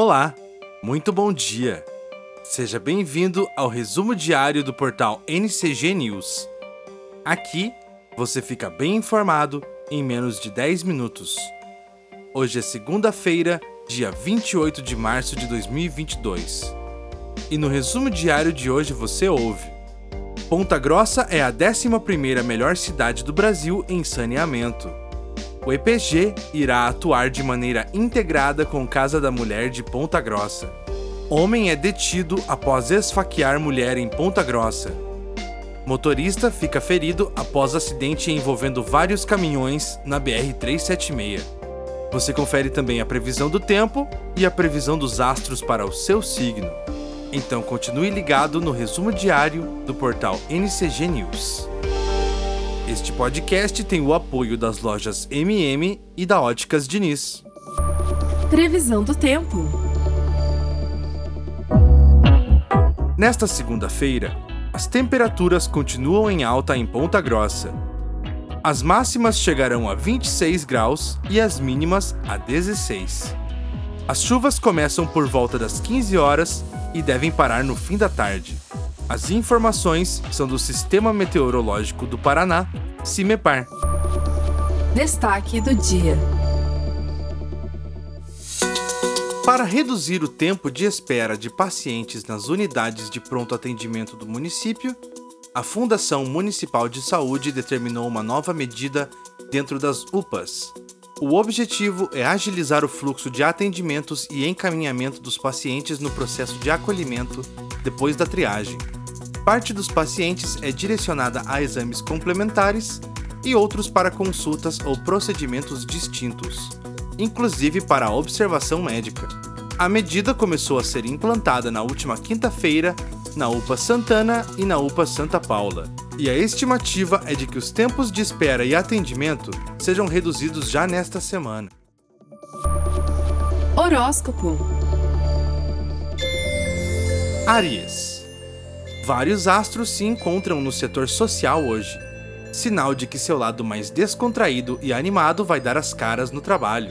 Olá, muito bom dia. Seja bem-vindo ao resumo diário do portal NCG News. Aqui você fica bem informado em menos de 10 minutos. Hoje é segunda-feira, dia 28 de março de 2022. E no resumo diário de hoje você ouve: Ponta Grossa é a 11ª melhor cidade do Brasil em saneamento. O EPG irá atuar de maneira integrada com Casa da Mulher de Ponta Grossa. Homem é detido após esfaquear mulher em Ponta Grossa. Motorista fica ferido após acidente envolvendo vários caminhões na BR-376. Você confere também a previsão do tempo e a previsão dos astros para o seu signo. Então continue ligado no resumo diário do portal NCG News. Este podcast tem o apoio das lojas MM e da Óticas Diniz. Previsão do tempo. Nesta segunda-feira, as temperaturas continuam em alta em Ponta Grossa. As máximas chegarão a 26 graus e as mínimas a 16. As chuvas começam por volta das 15 horas e devem parar no fim da tarde. As informações são do Sistema Meteorológico do Paraná, CIMEPAR. Destaque do dia. Para reduzir o tempo de espera de pacientes nas unidades de pronto atendimento do município, a Fundação Municipal de Saúde determinou uma nova medida dentro das UPAs. O objetivo é agilizar o fluxo de atendimentos e encaminhamento dos pacientes no processo de acolhimento depois da triagem. Parte dos pacientes é direcionada a exames complementares e outros para consultas ou procedimentos distintos, inclusive para a observação médica. A medida começou a ser implantada na última quinta-feira na UPA Santana e na UPA Santa Paula, e a estimativa é de que os tempos de espera e atendimento sejam reduzidos já nesta semana. Horóscopo. Aries. Vários astros se encontram no setor social hoje, sinal de que seu lado mais descontraído e animado vai dar as caras no trabalho.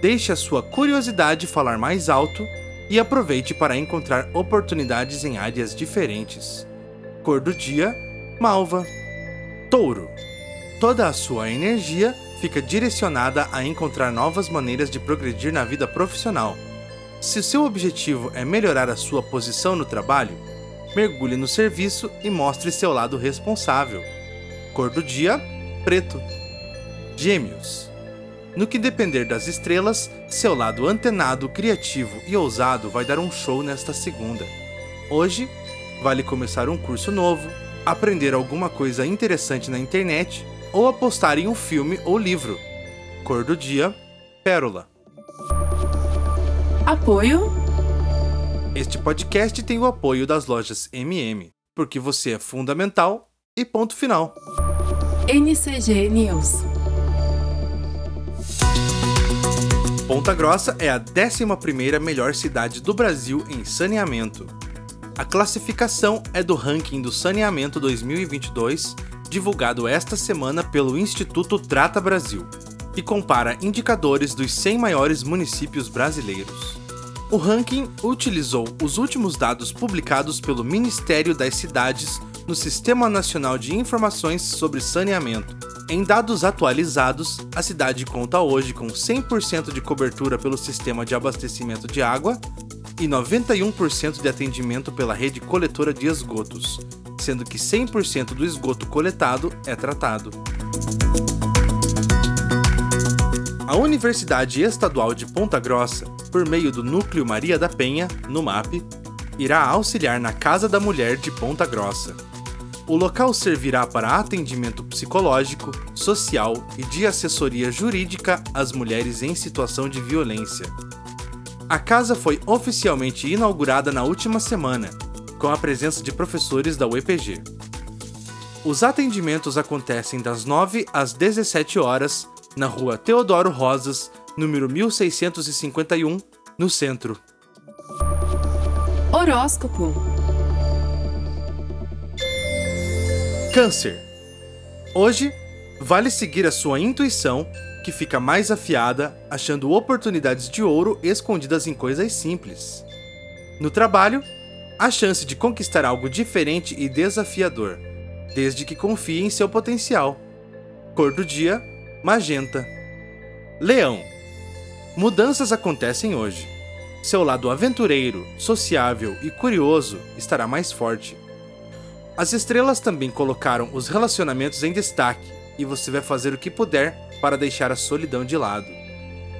Deixe a sua curiosidade falar mais alto e aproveite para encontrar oportunidades em áreas diferentes. Cor do dia: malva. Touro. Toda a sua energia fica direcionada a encontrar novas maneiras de progredir na vida profissional. Se o seu objetivo é melhorar a sua posição no trabalho, mergulhe no serviço e mostre seu lado responsável. Cor do dia: preto. Gêmeos. No que depender das estrelas, seu lado antenado, criativo e ousado vai dar um show nesta segunda. Hoje, vale começar um curso novo, aprender alguma coisa interessante na internet ou apostar em um filme ou livro. Cor do dia: pérola. Apoio este podcast tem o apoio das lojas MM, porque você é fundamental e ponto final. NCG News. Ponta Grossa é a 11ª melhor cidade do Brasil em saneamento. A classificação é do ranking do Saneamento 2022, divulgado esta semana pelo Instituto Trata Brasil, e compara indicadores dos 100 maiores municípios brasileiros. O ranking utilizou os últimos dados publicados pelo Ministério das Cidades no Sistema Nacional de Informações sobre Saneamento. Em dados atualizados, a cidade conta hoje com 100% de cobertura pelo sistema de abastecimento de água e 91% de atendimento pela rede coletora de esgotos, sendo que 100% do esgoto coletado é tratado. A Universidade Estadual de Ponta Grossa, por meio do Núcleo Maria da Penha, no MAP, irá auxiliar na Casa da Mulher de Ponta Grossa. O local servirá para atendimento psicológico, social e de assessoria jurídica às mulheres em situação de violência. A casa foi oficialmente inaugurada na última semana, com a presença de professores da UEPG. Os atendimentos acontecem das 9 às 17 horas na rua Teodoro Rosas, número 1651, no centro. Horóscopo Câncer. Hoje, vale seguir a sua intuição que fica mais afiada, achando oportunidades de ouro escondidas em coisas simples. No trabalho, a chance de conquistar algo diferente e desafiador, desde que confie em seu potencial. Cor do dia: magenta. Leão. Mudanças acontecem hoje. Seu lado aventureiro, sociável e curioso estará mais forte. As estrelas também colocaram os relacionamentos em destaque e você vai fazer o que puder para deixar a solidão de lado.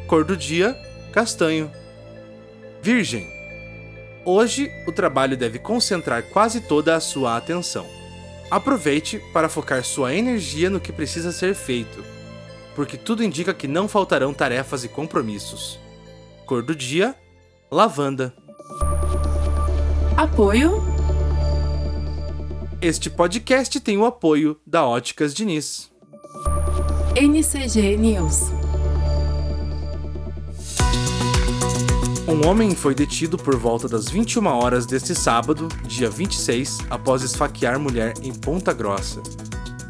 Cor do dia: castanho. Virgem. Hoje, o trabalho deve concentrar quase toda a sua atenção. Aproveite para focar sua energia no que precisa ser feito, porque tudo indica que não faltarão tarefas e compromissos. Cor do dia: lavanda. Apoio. Este podcast tem o apoio da Óticas Diniz. NCG News. Um homem foi detido por volta das 21 horas deste sábado, dia 26, após esfaquear mulher em Ponta Grossa.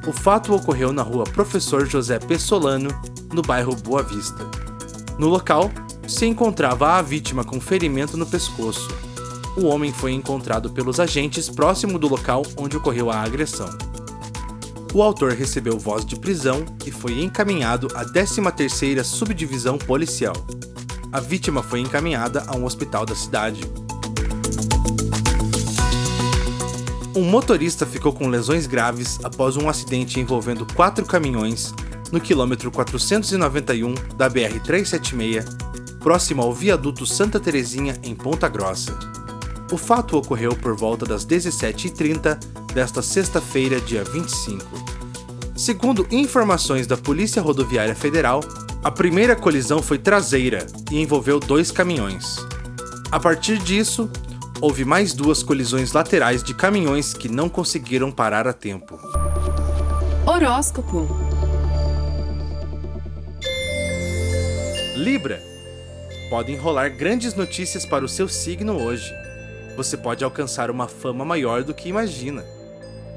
O fato ocorreu na rua Professor José Pessolano, no bairro Boa Vista. No local, se encontrava a vítima com ferimento no pescoço. O homem foi encontrado pelos agentes próximo do local onde ocorreu a agressão. O autor recebeu voz de prisão e foi encaminhado à 13ª Subdivisão Policial a vítima foi encaminhada a um hospital da cidade. Um motorista ficou com lesões graves após um acidente envolvendo quatro caminhões no quilômetro 491 da BR-376, próximo ao viaduto Santa Terezinha, em Ponta Grossa. O fato ocorreu por volta das 17h30 desta sexta-feira, dia 25. Segundo informações da Polícia Rodoviária Federal, a primeira colisão foi traseira e envolveu dois caminhões. A partir disso, houve mais duas colisões laterais de caminhões que não conseguiram parar a tempo. Horóscopo. Libra. Podem rolar grandes notícias para o seu signo hoje. Você pode alcançar uma fama maior do que imagina.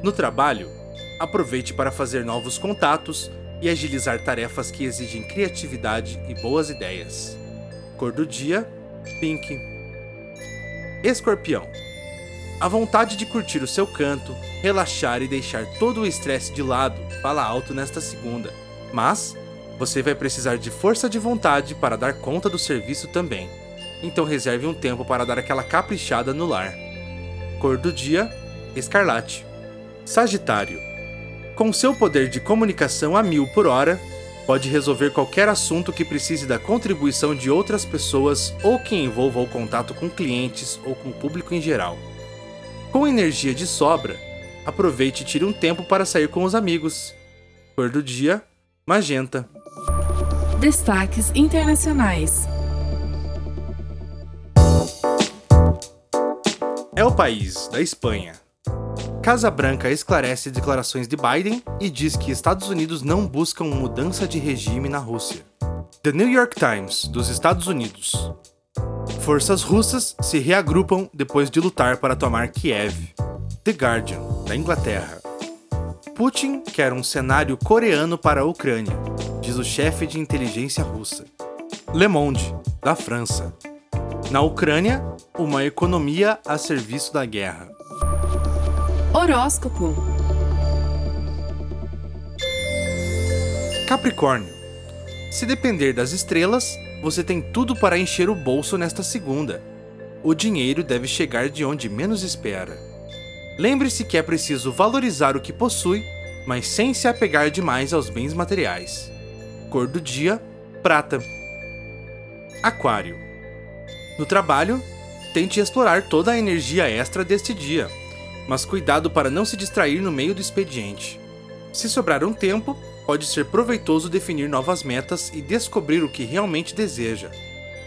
No trabalho, aproveite para fazer novos contatos e agilizar tarefas que exigem criatividade e boas ideias. Cor do dia: pink. Escorpião. A vontade de curtir o seu canto, relaxar e deixar todo o estresse de lado fala alto nesta segunda. Mas você vai precisar de força de vontade para dar conta do serviço também. Então reserve um tempo para dar aquela caprichada no lar. Cor do dia: escarlate. Sagitário. Com seu poder de comunicação a mil por hora, pode resolver qualquer assunto que precise da contribuição de outras pessoas ou que envolva o contato com clientes ou com o público em geral. Com energia de sobra, aproveite e tire um tempo para sair com os amigos. Cor do dia: magenta. Destaques internacionais. É o país da Espanha. Casa Branca esclarece declarações de Biden e diz que Estados Unidos não buscam mudança de regime na Rússia. The New York Times, dos Estados Unidos. Forças russas se reagrupam depois de lutar para tomar Kiev. The Guardian, da Inglaterra. Putin quer um cenário coreano para a Ucrânia, diz o chefe de inteligência russa. Le Monde, da França. Na Ucrânia, uma economia a serviço da guerra. Horóscopo. Capricórnio. Se depender das estrelas, você tem tudo para encher o bolso nesta segunda. O dinheiro deve chegar de onde menos espera. Lembre-se que é preciso valorizar o que possui, mas sem se apegar demais aos bens materiais. Cor do dia: prata. Aquário. No trabalho, tente explorar toda a energia extra deste dia mas cuidado para não se distrair no meio do expediente. Se sobrar um tempo, pode ser proveitoso definir novas metas e descobrir o que realmente deseja.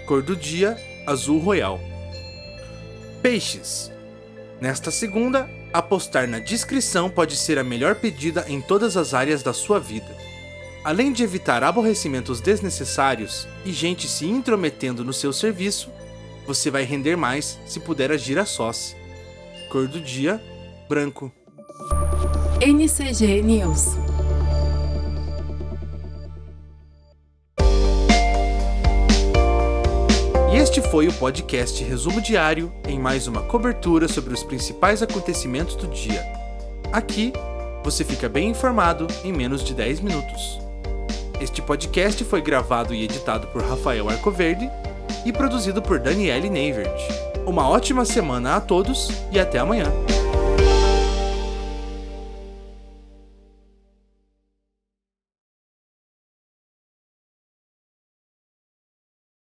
Cor do dia: azul royal. Peixes. Nesta segunda, apostar na discrição pode ser a melhor pedida em todas as áreas da sua vida. Além de evitar aborrecimentos desnecessários e gente se intrometendo no seu serviço, você vai render mais se puder agir a sós. Cor do dia: branco. NCG News E este foi o podcast Resumo Diário, em mais uma cobertura sobre os principais acontecimentos do dia. Aqui, você fica bem informado em menos de 10 minutos. Este podcast foi gravado e editado por Rafael Arcoverde e produzido por Daniele Neivert. Uma ótima semana a todos e até amanhã!